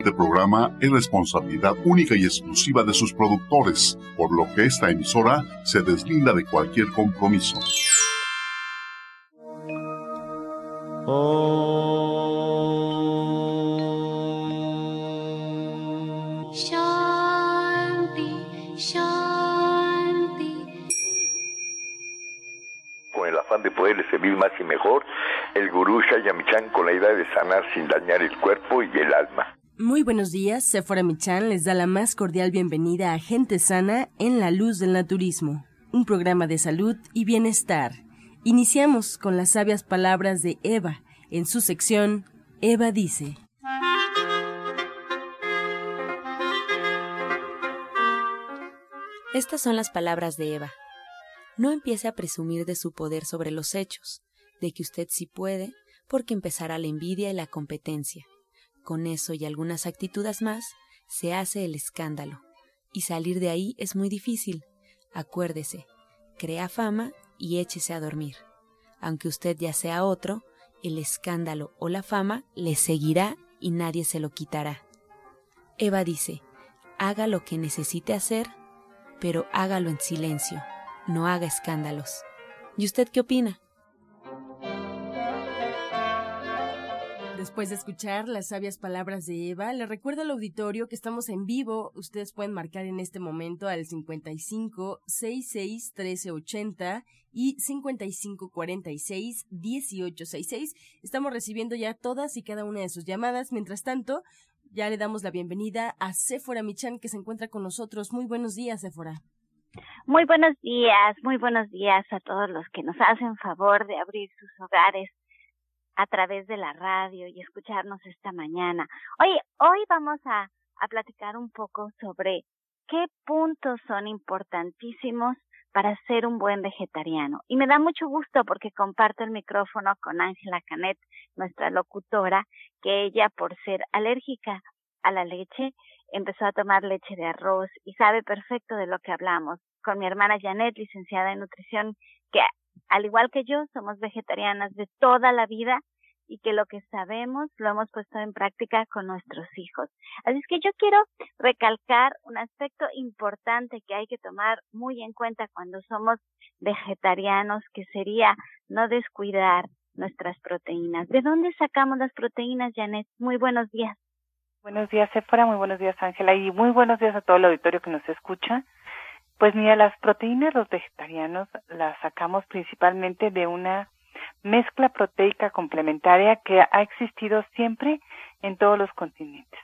Este programa es responsabilidad única y exclusiva de sus productores, por lo que esta emisora se deslinda de cualquier compromiso. Con el afán de poderle servir más y mejor, el gurú Shayamichan con la idea de sanar sin dañar el cuerpo y el alma. Muy buenos días, Sephora Michan les da la más cordial bienvenida a Gente Sana en la Luz del Naturismo, un programa de salud y bienestar. Iniciamos con las sabias palabras de Eva en su sección Eva dice. Estas son las palabras de Eva. No empiece a presumir de su poder sobre los hechos, de que usted sí puede, porque empezará la envidia y la competencia. Con eso y algunas actitudes más, se hace el escándalo. Y salir de ahí es muy difícil. Acuérdese, crea fama y échese a dormir. Aunque usted ya sea otro, el escándalo o la fama le seguirá y nadie se lo quitará. Eva dice, haga lo que necesite hacer, pero hágalo en silencio, no haga escándalos. ¿Y usted qué opina? Después de escuchar las sabias palabras de Eva, le recuerdo al auditorio que estamos en vivo. Ustedes pueden marcar en este momento al 55 66 1380 y 55 46 1866. Estamos recibiendo ya todas y cada una de sus llamadas. Mientras tanto, ya le damos la bienvenida a Sephora Michan que se encuentra con nosotros. Muy buenos días, Sephora. Muy buenos días, muy buenos días a todos los que nos hacen favor de abrir sus hogares a través de la radio y escucharnos esta mañana. Oye, hoy vamos a, a platicar un poco sobre qué puntos son importantísimos para ser un buen vegetariano. Y me da mucho gusto porque comparto el micrófono con Ángela Canet, nuestra locutora, que ella, por ser alérgica a la leche, empezó a tomar leche de arroz y sabe perfecto de lo que hablamos. Con mi hermana Janet, licenciada en nutrición, que al igual que yo, somos vegetarianas de toda la vida y que lo que sabemos lo hemos puesto en práctica con nuestros hijos. Así es que yo quiero recalcar un aspecto importante que hay que tomar muy en cuenta cuando somos vegetarianos, que sería no descuidar nuestras proteínas. ¿De dónde sacamos las proteínas, Janet? Muy buenos días. Buenos días, Sephora. Muy buenos días, Ángela. Y muy buenos días a todo el auditorio que nos escucha. Pues mira, las proteínas los vegetarianos las sacamos principalmente de una mezcla proteica complementaria que ha existido siempre en todos los continentes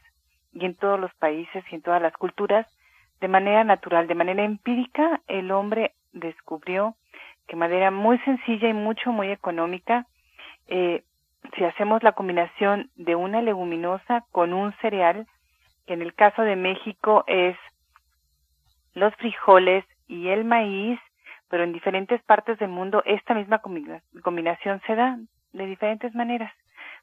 y en todos los países y en todas las culturas. De manera natural, de manera empírica, el hombre descubrió que manera muy sencilla y mucho, muy económica, eh, si hacemos la combinación de una leguminosa con un cereal, que en el caso de México es los frijoles y el maíz, pero en diferentes partes del mundo esta misma combinación se da de diferentes maneras.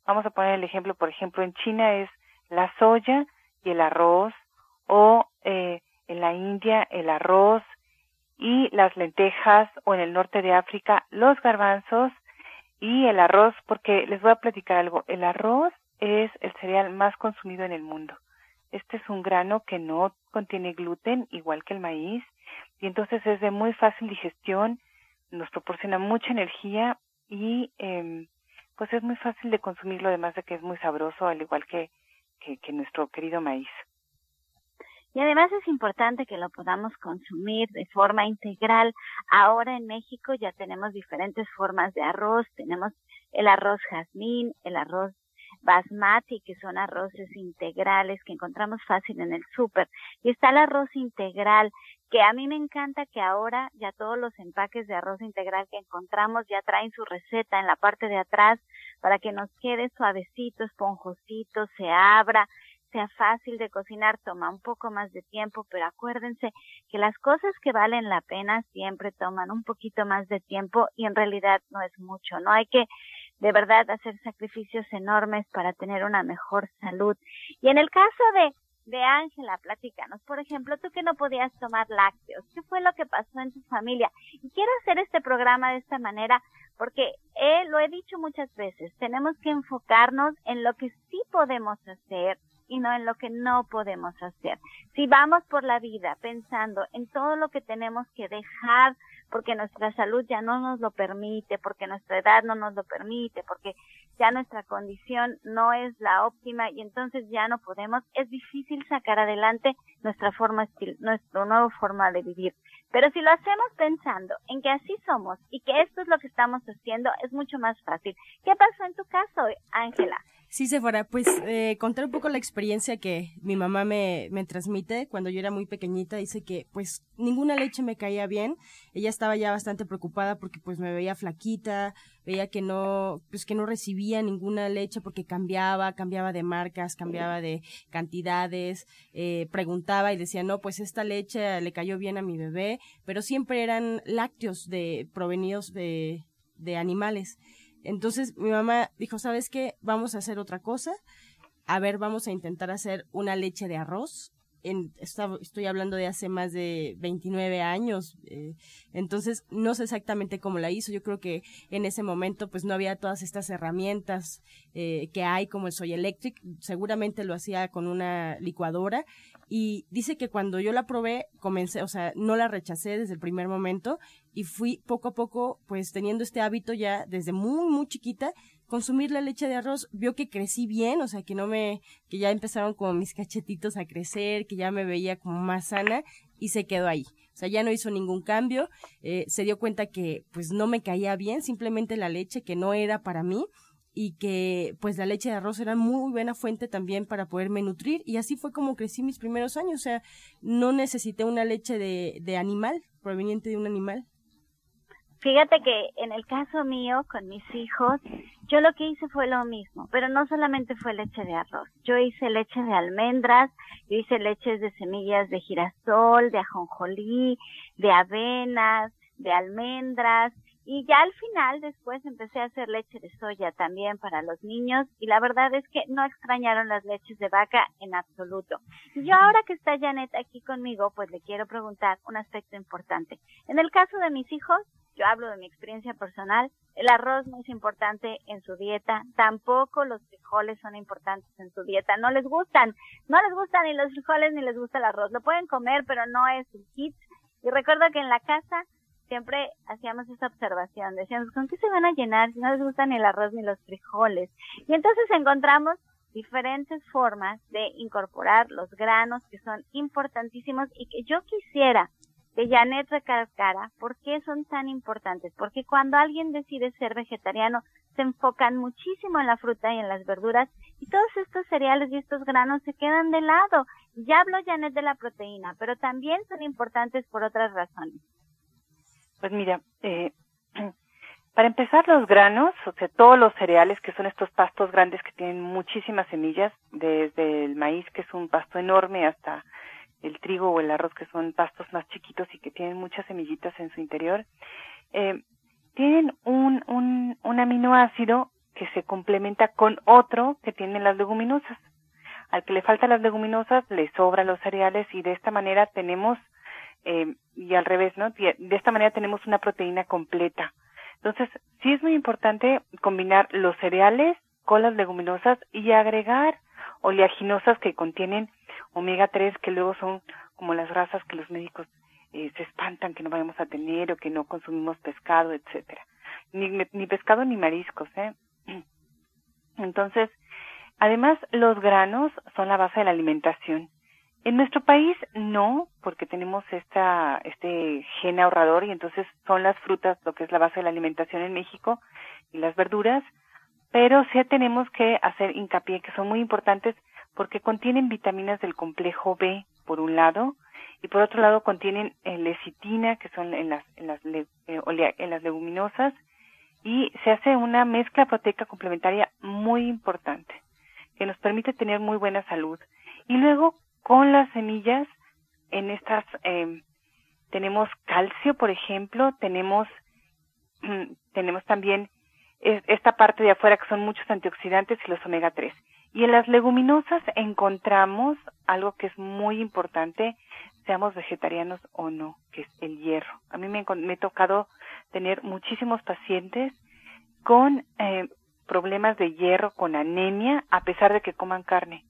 Vamos a poner el ejemplo, por ejemplo, en China es la soya y el arroz, o eh, en la India el arroz y las lentejas, o en el norte de África los garbanzos y el arroz, porque les voy a platicar algo, el arroz es el cereal más consumido en el mundo. Este es un grano que no contiene gluten, igual que el maíz, y entonces es de muy fácil digestión, nos proporciona mucha energía y eh, pues es muy fácil de consumirlo, además de que es muy sabroso, al igual que, que nuestro querido maíz. Y además es importante que lo podamos consumir de forma integral. Ahora en México ya tenemos diferentes formas de arroz. Tenemos el arroz jazmín, el arroz basmati, que son arroces integrales que encontramos fácil en el súper. Y está el arroz integral, que a mí me encanta que ahora ya todos los empaques de arroz integral que encontramos ya traen su receta en la parte de atrás para que nos quede suavecito, esponjosito, se abra, sea fácil de cocinar, toma un poco más de tiempo, pero acuérdense que las cosas que valen la pena siempre toman un poquito más de tiempo y en realidad no es mucho, no hay que de verdad hacer sacrificios enormes para tener una mejor salud. Y en el caso de de Ángela, platícanos, por ejemplo, tú que no podías tomar lácteos, ¿qué fue lo que pasó en tu familia? Y quiero hacer este programa de esta manera porque eh, lo he dicho muchas veces, tenemos que enfocarnos en lo que sí podemos hacer y no en lo que no podemos hacer. Si vamos por la vida pensando en todo lo que tenemos que dejar porque nuestra salud ya no nos lo permite, porque nuestra edad no nos lo permite, porque ya nuestra condición no es la óptima y entonces ya no podemos, es difícil sacar adelante nuestra forma, nuestra nueva forma de vivir. Pero si lo hacemos pensando en que así somos y que esto es lo que estamos haciendo, es mucho más fácil. ¿Qué pasó en tu caso, Ángela? Sí, Sephora, pues eh, contar un poco la experiencia que mi mamá me, me transmite cuando yo era muy pequeñita. Dice que pues ninguna leche me caía bien. Ella estaba ya bastante preocupada porque pues me veía flaquita, veía que no, pues que no recibía ninguna leche porque cambiaba, cambiaba de marcas, cambiaba de cantidades, eh, preguntaba y decía, no, pues esta leche le cayó bien a mi bebé, pero siempre eran lácteos de, provenidos de, de animales. Entonces mi mamá dijo, ¿sabes qué? Vamos a hacer otra cosa. A ver, vamos a intentar hacer una leche de arroz. En, estoy hablando de hace más de 29 años, eh, entonces no sé exactamente cómo la hizo. Yo creo que en ese momento pues no había todas estas herramientas eh, que hay como el Soy Electric. Seguramente lo hacía con una licuadora y dice que cuando yo la probé comencé, o sea, no la rechacé desde el primer momento y fui poco a poco pues teniendo este hábito ya desde muy muy chiquita consumir la leche de arroz vio que crecí bien o sea que no me que ya empezaron como mis cachetitos a crecer que ya me veía como más sana y se quedó ahí. O sea ya no hizo ningún cambio eh, se dio cuenta que pues no me caía bien simplemente la leche que no era para mí y que pues la leche de arroz era muy buena fuente también para poderme nutrir y así fue como crecí mis primeros años, o sea, no necesité una leche de, de animal, proveniente de un animal. Fíjate que en el caso mío, con mis hijos, yo lo que hice fue lo mismo, pero no solamente fue leche de arroz. Yo hice leche de almendras, yo hice leches de semillas de girasol, de ajonjolí, de avenas, de almendras, y ya al final después empecé a hacer leche de soya también para los niños y la verdad es que no extrañaron las leches de vaca en absoluto. Y yo ahora que está Janet aquí conmigo, pues le quiero preguntar un aspecto importante. En el caso de mis hijos, yo hablo de mi experiencia personal, el arroz no es importante en su dieta, tampoco los frijoles son importantes en su dieta, no les gustan, no les gustan ni los frijoles ni les gusta el arroz, lo pueden comer pero no es un kit. Y recuerdo que en la casa siempre hacíamos esa observación, decíamos, ¿con qué se van a llenar si no les gustan ni el arroz ni los frijoles? Y entonces encontramos diferentes formas de incorporar los granos que son importantísimos y que yo quisiera que Janet recalcara por qué son tan importantes, porque cuando alguien decide ser vegetariano se enfocan muchísimo en la fruta y en las verduras y todos estos cereales y estos granos se quedan de lado. Ya habló Janet de la proteína, pero también son importantes por otras razones. Pues mira, eh, para empezar los granos, o sea, todos los cereales que son estos pastos grandes que tienen muchísimas semillas, desde el maíz que es un pasto enorme hasta el trigo o el arroz, que son pastos más chiquitos y que tienen muchas semillitas en su interior, eh, tienen un, un, un aminoácido que se complementa con otro que tienen las leguminosas. Al que le faltan las leguminosas, le sobran los cereales y de esta manera tenemos, eh, y al revés, ¿no? De esta manera tenemos una proteína completa. Entonces, sí es muy importante combinar los cereales con las leguminosas y agregar oleaginosas que contienen omega 3 que luego son como las grasas que los médicos eh, se espantan que no vayamos a tener o que no consumimos pescado, etcétera. Ni, ni pescado ni mariscos, ¿eh? Entonces, además los granos son la base de la alimentación. En nuestro país no, porque tenemos esta, este gen ahorrador y entonces son las frutas lo que es la base de la alimentación en México y las verduras, pero sí tenemos que hacer hincapié que son muy importantes porque contienen vitaminas del complejo B, por un lado, y por otro lado contienen eh, lecitina, que son en las, en las, eh, en las leguminosas, y se hace una mezcla proteica complementaria muy importante, que nos permite tener muy buena salud. Y luego, con las semillas, en estas, eh, tenemos calcio, por ejemplo, tenemos, tenemos también esta parte de afuera que son muchos antioxidantes y los omega 3. Y en las leguminosas encontramos algo que es muy importante, seamos vegetarianos o no, que es el hierro. A mí me, me tocado tener muchísimos pacientes con eh, problemas de hierro, con anemia, a pesar de que coman carne.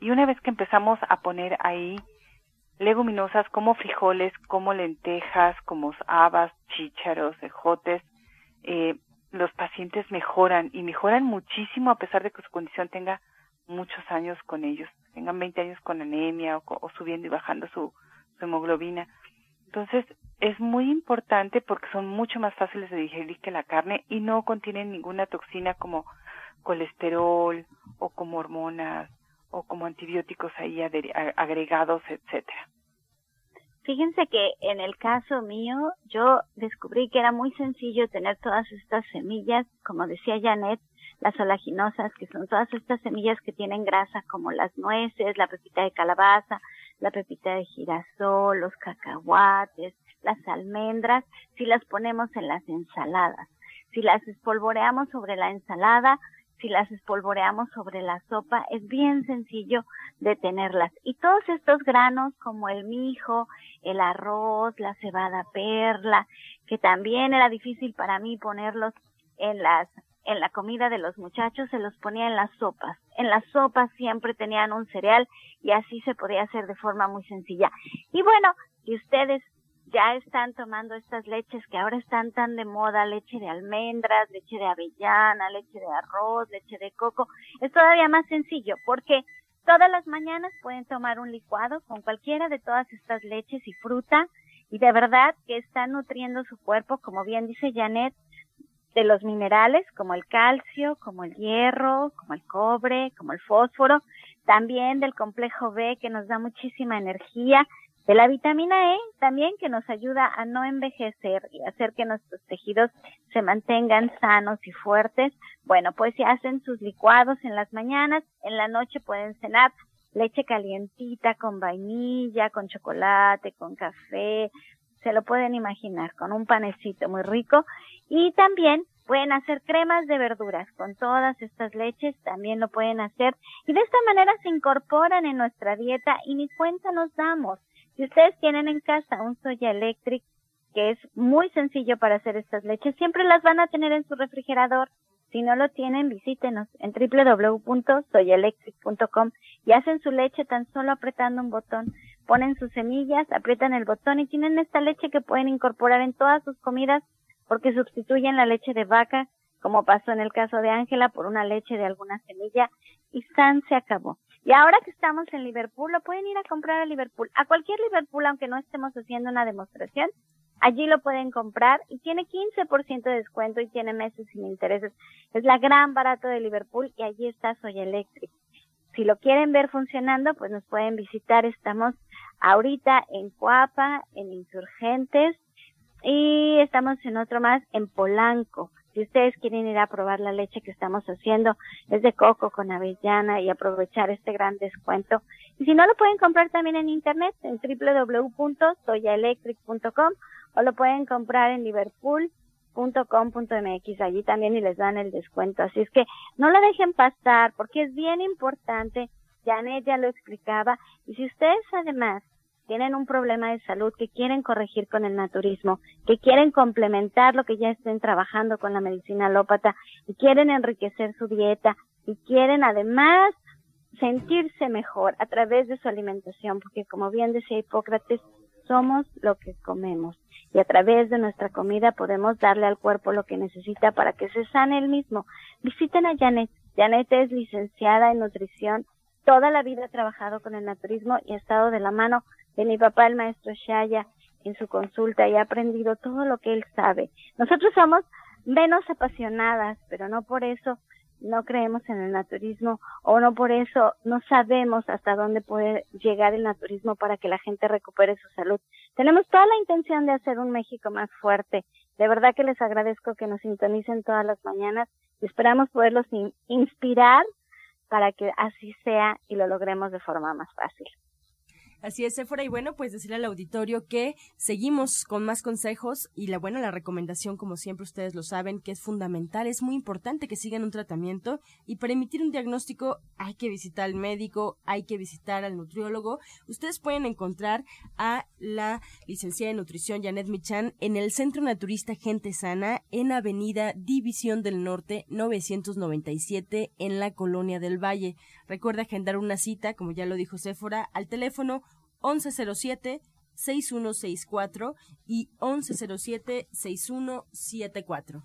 Y una vez que empezamos a poner ahí leguminosas como frijoles, como lentejas, como habas, chícharos, ejotes, eh, los pacientes mejoran y mejoran muchísimo a pesar de que su condición tenga muchos años con ellos, tengan 20 años con anemia o, subiendo y bajando su, su hemoglobina. Entonces, es muy importante porque son mucho más fáciles de digerir que la carne y no contienen ninguna toxina como colesterol o como hormonas o como antibióticos ahí agregados, etcétera. Fíjense que en el caso mío, yo descubrí que era muy sencillo tener todas estas semillas, como decía Janet, las olaginosas, que son todas estas semillas que tienen grasa, como las nueces, la pepita de calabaza, la pepita de girasol, los cacahuates, las almendras, si las ponemos en las ensaladas. Si las espolvoreamos sobre la ensalada, si las espolvoreamos sobre la sopa, es bien sencillo de tenerlas. Y todos estos granos como el mijo, el arroz, la cebada perla, que también era difícil para mí ponerlos en las en la comida de los muchachos se los ponía en las sopas. En las sopas siempre tenían un cereal y así se podía hacer de forma muy sencilla. Y bueno, si ustedes ya están tomando estas leches que ahora están tan de moda, leche de almendras, leche de avellana, leche de arroz, leche de coco, es todavía más sencillo porque todas las mañanas pueden tomar un licuado con cualquiera de todas estas leches y fruta y de verdad que están nutriendo su cuerpo, como bien dice Janet, de los minerales como el calcio, como el hierro, como el cobre, como el fósforo, también del complejo B que nos da muchísima energía, de la vitamina E también que nos ayuda a no envejecer y hacer que nuestros tejidos se mantengan sanos y fuertes. Bueno, pues si hacen sus licuados en las mañanas, en la noche pueden cenar leche calientita con vainilla, con chocolate, con café, se lo pueden imaginar, con un panecito muy rico. Y también pueden hacer cremas de verduras con todas estas leches, también lo pueden hacer. Y de esta manera se incorporan en nuestra dieta y ni cuenta nos damos. Si ustedes tienen en casa un Soya Electric, que es muy sencillo para hacer estas leches, siempre las van a tener en su refrigerador. Si no lo tienen, visítenos en www.soyaelectric.com y hacen su leche tan solo apretando un botón. Ponen sus semillas, aprietan el botón y tienen esta leche que pueden incorporar en todas sus comidas porque sustituyen la leche de vaca, como pasó en el caso de Ángela, por una leche de alguna semilla y San se acabó. Y ahora que estamos en Liverpool, lo pueden ir a comprar a Liverpool. A cualquier Liverpool, aunque no estemos haciendo una demostración, allí lo pueden comprar y tiene 15% de descuento y tiene meses sin intereses. Es la gran barato de Liverpool y allí está Soy Electric. Si lo quieren ver funcionando, pues nos pueden visitar. Estamos ahorita en Cuapa, en Insurgentes y estamos en otro más en Polanco. Si ustedes quieren ir a probar la leche que estamos haciendo, es de coco con avellana y aprovechar este gran descuento. Y si no, lo pueden comprar también en internet en www.soyaelectric.com o lo pueden comprar en liverpool.com.mx. Allí también y les dan el descuento. Así es que no lo dejen pasar porque es bien importante. Janet ya lo explicaba. Y si ustedes además tienen un problema de salud que quieren corregir con el naturismo, que quieren complementar lo que ya estén trabajando con la medicina alópata y quieren enriquecer su dieta y quieren además sentirse mejor a través de su alimentación, porque como bien decía Hipócrates, somos lo que comemos y a través de nuestra comida podemos darle al cuerpo lo que necesita para que se sane el mismo. Visiten a Janet. Janet es licenciada en nutrición, toda la vida ha trabajado con el naturismo y ha estado de la mano de mi papá, el maestro Shaya, en su consulta y ha aprendido todo lo que él sabe. Nosotros somos menos apasionadas, pero no por eso no creemos en el naturismo o no por eso no sabemos hasta dónde puede llegar el naturismo para que la gente recupere su salud. Tenemos toda la intención de hacer un México más fuerte. De verdad que les agradezco que nos sintonicen todas las mañanas y esperamos poderlos inspirar para que así sea y lo logremos de forma más fácil. Así es, Sephora. Y bueno, pues decirle al auditorio que seguimos con más consejos y la buena, la recomendación, como siempre ustedes lo saben, que es fundamental, es muy importante que sigan un tratamiento y para emitir un diagnóstico hay que visitar al médico, hay que visitar al nutriólogo. Ustedes pueden encontrar a la licenciada en nutrición Janet Michan en el Centro Naturista Gente Sana en Avenida División del Norte 997 en la Colonia del Valle. Recuerda agendar una cita, como ya lo dijo Séfora, al teléfono 1107 6164 y 1107 6174.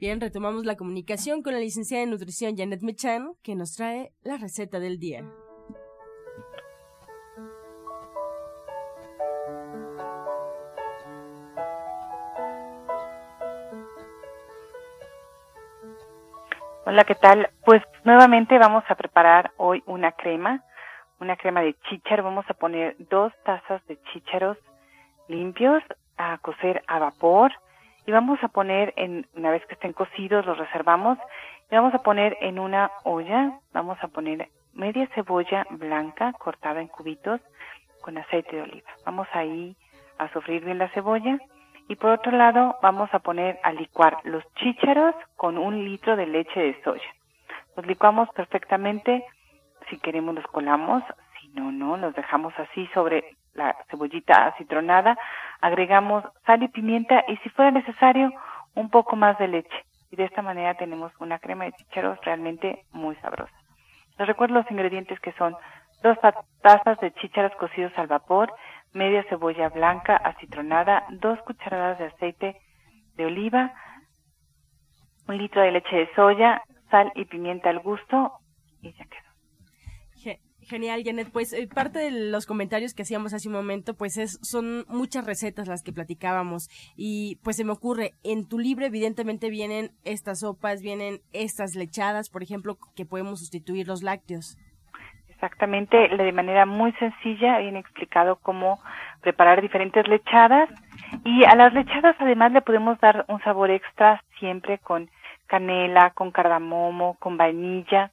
Bien, retomamos la comunicación con la licenciada en nutrición Janet Mechan, que nos trae la receta del día. Hola, ¿qué tal? Pues nuevamente vamos a preparar hoy una crema, una crema de chícharo. Vamos a poner dos tazas de chícharos limpios a cocer a vapor y vamos a poner en una vez que estén cocidos los reservamos y vamos a poner en una olla vamos a poner media cebolla blanca cortada en cubitos con aceite de oliva. Vamos ahí a sofreír bien la cebolla. Y por otro lado vamos a poner a licuar los chícharos con un litro de leche de soya. Los licuamos perfectamente. Si queremos los colamos. Si no no los dejamos así sobre la cebollita acitronada, agregamos sal y pimienta y si fuera necesario un poco más de leche. Y de esta manera tenemos una crema de chícharos realmente muy sabrosa. Les recuerdo los ingredientes que son dos tazas de chícharos cocidos al vapor, media cebolla blanca acitronada, dos cucharadas de aceite de oliva, un litro de leche de soya, sal y pimienta al gusto y ya quedó. Genial, Janet. Pues eh, parte de los comentarios que hacíamos hace un momento, pues es, son muchas recetas las que platicábamos y pues se me ocurre, en tu libro evidentemente vienen estas sopas, vienen estas lechadas, por ejemplo, que podemos sustituir los lácteos. Exactamente, de manera muy sencilla, bien explicado cómo preparar diferentes lechadas y a las lechadas además le podemos dar un sabor extra siempre con canela, con cardamomo, con vainilla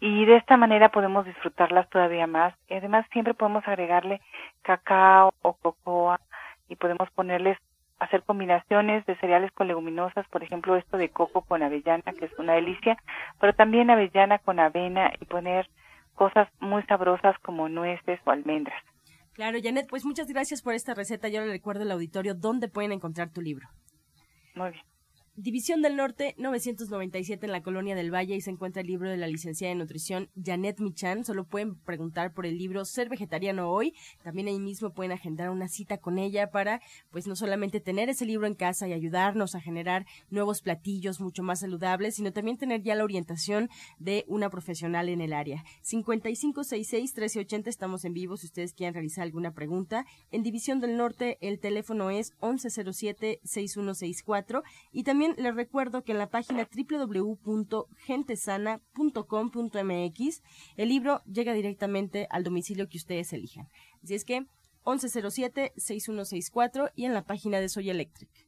y de esta manera podemos disfrutarlas todavía más. Y además siempre podemos agregarle cacao o cocoa y podemos ponerles hacer combinaciones de cereales con leguminosas, por ejemplo esto de coco con avellana, que es una delicia, pero también avellana con avena y poner cosas muy sabrosas como nueces o almendras. Claro, Janet, pues muchas gracias por esta receta. Yo le recuerdo al auditorio dónde pueden encontrar tu libro. Muy bien. División del Norte, 997 en la Colonia del Valle y se encuentra el libro de la licenciada en nutrición Janet Michan. Solo pueden preguntar por el libro Ser Vegetariano Hoy. También ahí mismo pueden agendar una cita con ella para, pues no solamente tener ese libro en casa y ayudarnos a generar nuevos platillos mucho más saludables, sino también tener ya la orientación de una profesional en el área. 5566-1380 estamos en vivo si ustedes quieren realizar alguna pregunta. En División del Norte el teléfono es 1107-6164 y también les recuerdo que en la página www.gentesana.com.mx el libro llega directamente al domicilio que ustedes elijan. Así es que 1107-6164 y en la página de Soy Electric.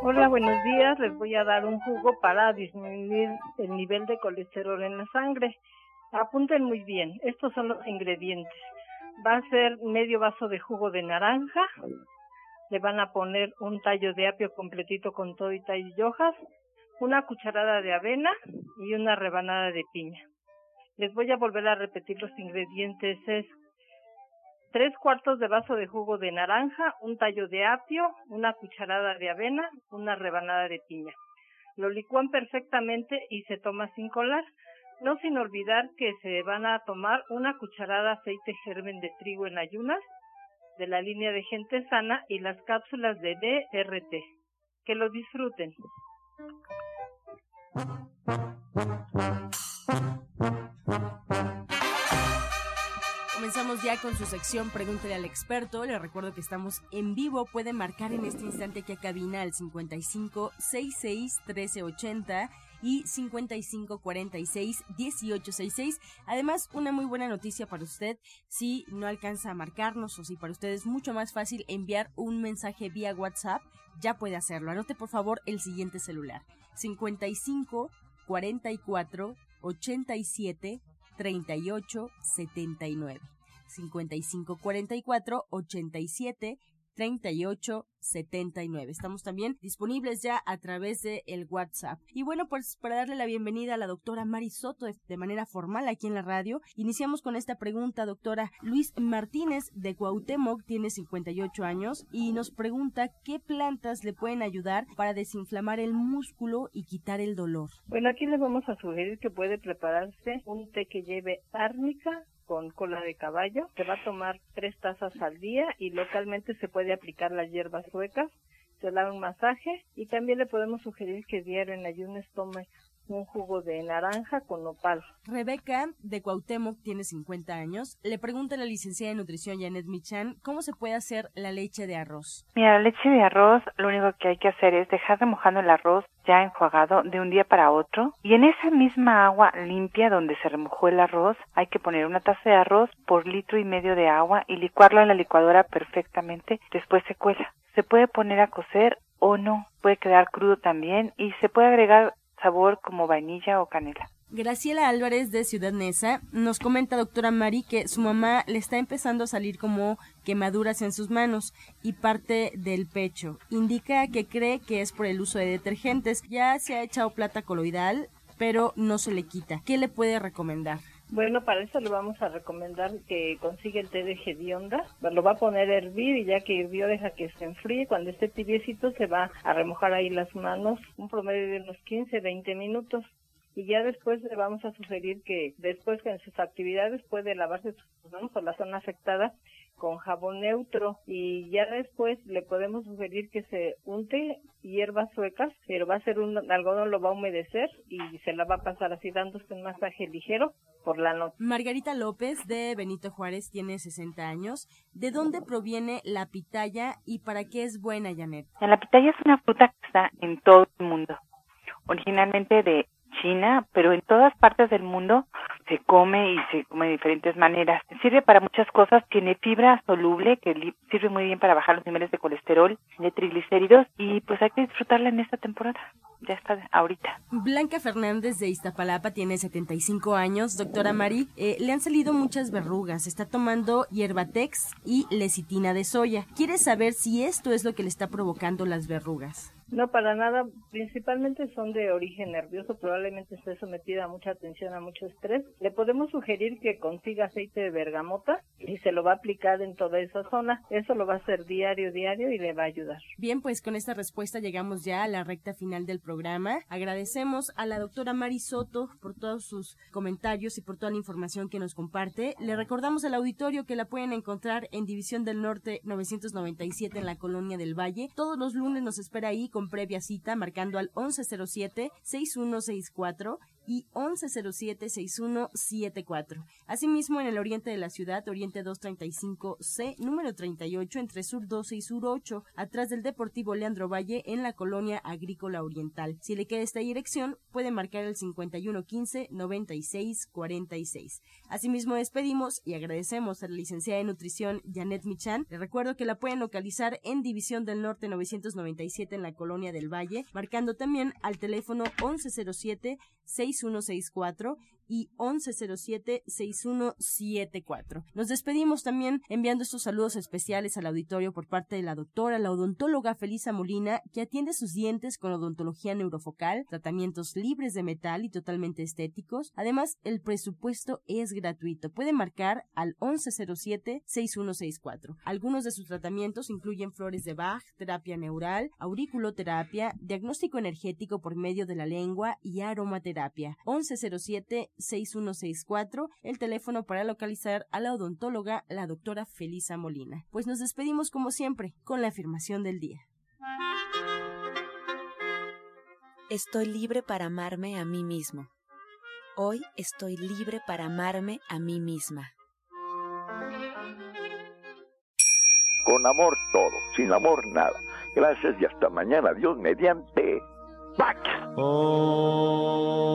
Hola, buenos días. Les voy a dar un jugo para disminuir el nivel de colesterol en la sangre. Apunten muy bien. Estos son los ingredientes. Va a ser medio vaso de jugo de naranja. Le van a poner un tallo de apio completito con todo y hojas, una cucharada de avena y una rebanada de piña. Les voy a volver a repetir los ingredientes. Es tres cuartos de vaso de jugo de naranja, un tallo de apio, una cucharada de avena, una rebanada de piña. Lo licúan perfectamente y se toma sin colar. No sin olvidar que se van a tomar una cucharada aceite germen de trigo en ayunas de la línea de gente sana y las cápsulas de DRT. Que lo disfruten. Comenzamos ya con su sección Pregúntele al experto. Le recuerdo que estamos en vivo. Puede marcar en este instante aquí a cabina al 55 66 1380 y 55 46 1866. Además, una muy buena noticia para usted si no alcanza a marcarnos o si para usted es mucho más fácil enviar un mensaje vía WhatsApp, ya puede hacerlo. Anote por favor el siguiente celular: 55 44 87 38 79. 55 44 87 38 79. Estamos también disponibles ya a través de el WhatsApp. Y bueno, pues para darle la bienvenida a la doctora Mari Soto de manera formal aquí en la radio, iniciamos con esta pregunta, doctora. Luis Martínez de Cuauhtémoc tiene 58 años y nos pregunta qué plantas le pueden ayudar para desinflamar el músculo y quitar el dolor. Bueno, aquí le vamos a sugerir que puede prepararse un té que lleve árnica, con cola de caballo. Se va a tomar tres tazas al día y localmente se puede aplicar las hierbas suecas. Se da un masaje y también le podemos sugerir que diario en ayunas tome un jugo de naranja con nopal. Rebeca de Cuauhtémoc tiene 50 años. Le pregunta a la licenciada de nutrición Janet Michan cómo se puede hacer la leche de arroz. Mira, la leche de arroz lo único que hay que hacer es dejar remojando el arroz ya enjuagado de un día para otro y en esa misma agua limpia donde se remojó el arroz hay que poner una taza de arroz por litro y medio de agua y licuarlo en la licuadora perfectamente. Después se cuela. Se puede poner a cocer o no, puede quedar crudo también y se puede agregar sabor como vainilla o canela. Graciela Álvarez de Ciudad Neza nos comenta, doctora Mari, que su mamá le está empezando a salir como quemaduras en sus manos y parte del pecho. Indica que cree que es por el uso de detergentes. Ya se ha echado plata coloidal, pero no se le quita. ¿Qué le puede recomendar? Bueno, para eso le vamos a recomendar que consiga el té de hedionda. Lo va a poner a hervir y ya que hirvió deja que se enfríe. Cuando esté tibiecito se va a remojar ahí las manos un promedio de unos 15, 20 minutos. Y ya después le vamos a sugerir que después que en sus actividades puede lavarse sus manos o la zona afectada con jabón neutro y ya después le podemos sugerir que se unte hierbas suecas, pero va a ser un algodón, lo va a humedecer y se la va a pasar así dándose un masaje ligero por la noche. Margarita López de Benito Juárez tiene 60 años. ¿De dónde proviene la pitaya y para qué es buena, Janet? La pitaya es una fruta que está en todo el mundo. Originalmente de China, pero en todas partes del mundo se come y se come de diferentes maneras. Sirve para muchas cosas, tiene fibra soluble que sirve muy bien para bajar los niveles de colesterol, de triglicéridos y pues hay que disfrutarla en esta temporada. Ya está ahorita. Blanca Fernández de Iztapalapa tiene 75 años. Doctora Mari, eh, le han salido muchas verrugas. Está tomando hierbatex y lecitina de soya. ¿Quiere saber si esto es lo que le está provocando las verrugas? No, para nada. Principalmente son de origen nervioso. Probablemente esté sometida a mucha atención, a mucho estrés. Le podemos sugerir que consiga aceite de bergamota y se lo va a aplicar en toda esa zona. Eso lo va a hacer diario, diario y le va a ayudar. Bien, pues con esta respuesta llegamos ya a la recta final del programa. Agradecemos a la doctora Mari Soto por todos sus comentarios y por toda la información que nos comparte. Le recordamos al auditorio que la pueden encontrar en División del Norte 997 en la Colonia del Valle. Todos los lunes nos espera ahí con previa cita marcando al 1107-6164 y 1107-6174. Asimismo, en el oriente de la ciudad, Oriente 235C, número 38, entre Sur 12 y Sur 8, atrás del Deportivo Leandro Valle, en la colonia agrícola oriental. Si le queda esta dirección, puede marcar el 5115-9646. Asimismo, despedimos y agradecemos a la licenciada de nutrición Janet Michan. Le recuerdo que la pueden localizar en División del Norte 997 en la colonia del Valle, marcando también al teléfono 1107 6164 y 1107-6174. Nos despedimos también enviando estos saludos especiales al auditorio por parte de la doctora, la odontóloga Felisa Molina, que atiende sus dientes con odontología neurofocal, tratamientos libres de metal y totalmente estéticos. Además, el presupuesto es gratuito. Puede marcar al 1107-6164. Algunos de sus tratamientos incluyen flores de Bach, terapia neural, auriculoterapia, diagnóstico energético por medio de la lengua y aromaterapia. 1107-6164, el teléfono para localizar a la odontóloga, la doctora Felisa Molina. Pues nos despedimos como siempre con la afirmación del día. Estoy libre para amarme a mí mismo. Hoy estoy libre para amarme a mí misma. Con amor todo, sin amor nada. Gracias y hasta mañana. Dios mediante. ¡Pax! Oh.